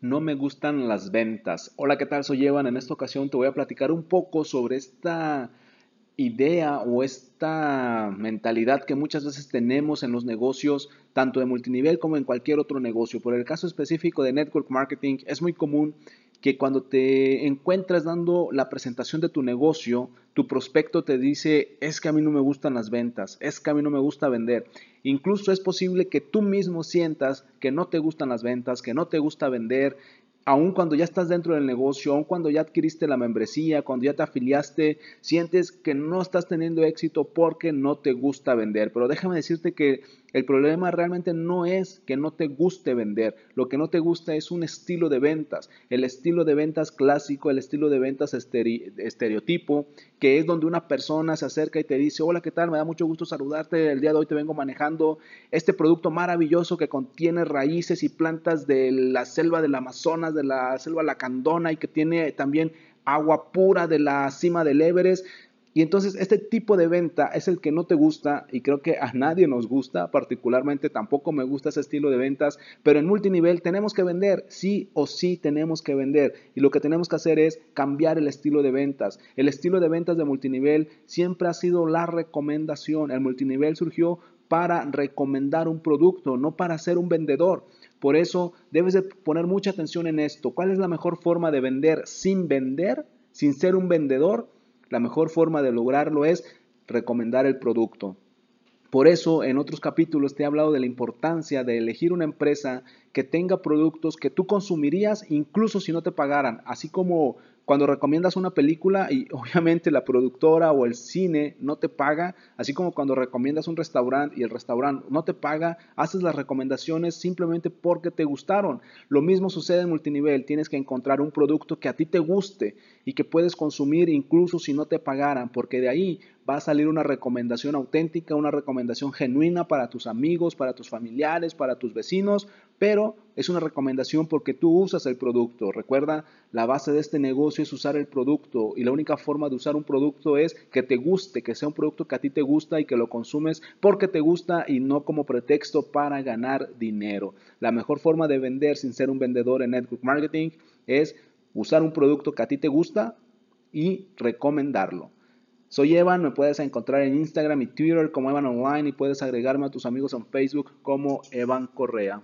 no me gustan las ventas. Hola, ¿qué tal? Soy Evan. En esta ocasión te voy a platicar un poco sobre esta idea o esta mentalidad que muchas veces tenemos en los negocios, tanto de multinivel como en cualquier otro negocio. Por el caso específico de network marketing, es muy común que cuando te encuentras dando la presentación de tu negocio, tu prospecto te dice, es que a mí no me gustan las ventas, es que a mí no me gusta vender. Incluso es posible que tú mismo sientas que no te gustan las ventas, que no te gusta vender, aun cuando ya estás dentro del negocio, aun cuando ya adquiriste la membresía, cuando ya te afiliaste, sientes que no estás teniendo éxito porque no te gusta vender. Pero déjame decirte que el problema realmente no es que no te guste vender. Lo que no te gusta es un estilo de ventas. El estilo de ventas clásico, el estilo de ventas estereotipo, que es donde una persona se acerca y te dice, hola, ¿qué tal? Me da mucho gusto saludarte. El día de hoy te vengo manejando este producto maravilloso que contiene raíces y plantas de la selva del Amazonas de la selva lacandona y que tiene también agua pura de la cima del Everest. Y entonces este tipo de venta es el que no te gusta y creo que a nadie nos gusta, particularmente tampoco me gusta ese estilo de ventas, pero en multinivel tenemos que vender, sí o sí tenemos que vender y lo que tenemos que hacer es cambiar el estilo de ventas. El estilo de ventas de multinivel siempre ha sido la recomendación, el multinivel surgió para recomendar un producto, no para ser un vendedor. Por eso debes de poner mucha atención en esto. ¿Cuál es la mejor forma de vender sin vender, sin ser un vendedor? La mejor forma de lograrlo es recomendar el producto. Por eso en otros capítulos te he hablado de la importancia de elegir una empresa que tenga productos que tú consumirías incluso si no te pagaran, así como cuando recomiendas una película y obviamente la productora o el cine no te paga, así como cuando recomiendas un restaurante y el restaurante no te paga, haces las recomendaciones simplemente porque te gustaron. Lo mismo sucede en multinivel, tienes que encontrar un producto que a ti te guste y que puedes consumir incluso si no te pagaran, porque de ahí va a salir una recomendación auténtica, una recomendación genuina para tus amigos, para tus familiares, para tus vecinos, pero es una recomendación porque tú usas el producto. Recuerda, la base de este negocio es usar el producto y la única forma de usar un producto es que te guste, que sea un producto que a ti te gusta y que lo consumes porque te gusta y no como pretexto para ganar dinero. La mejor forma de vender sin ser un vendedor en network marketing es usar un producto que a ti te gusta y recomendarlo. Soy Evan, me puedes encontrar en Instagram y Twitter como Evan Online y puedes agregarme a tus amigos en Facebook como Evan Correa.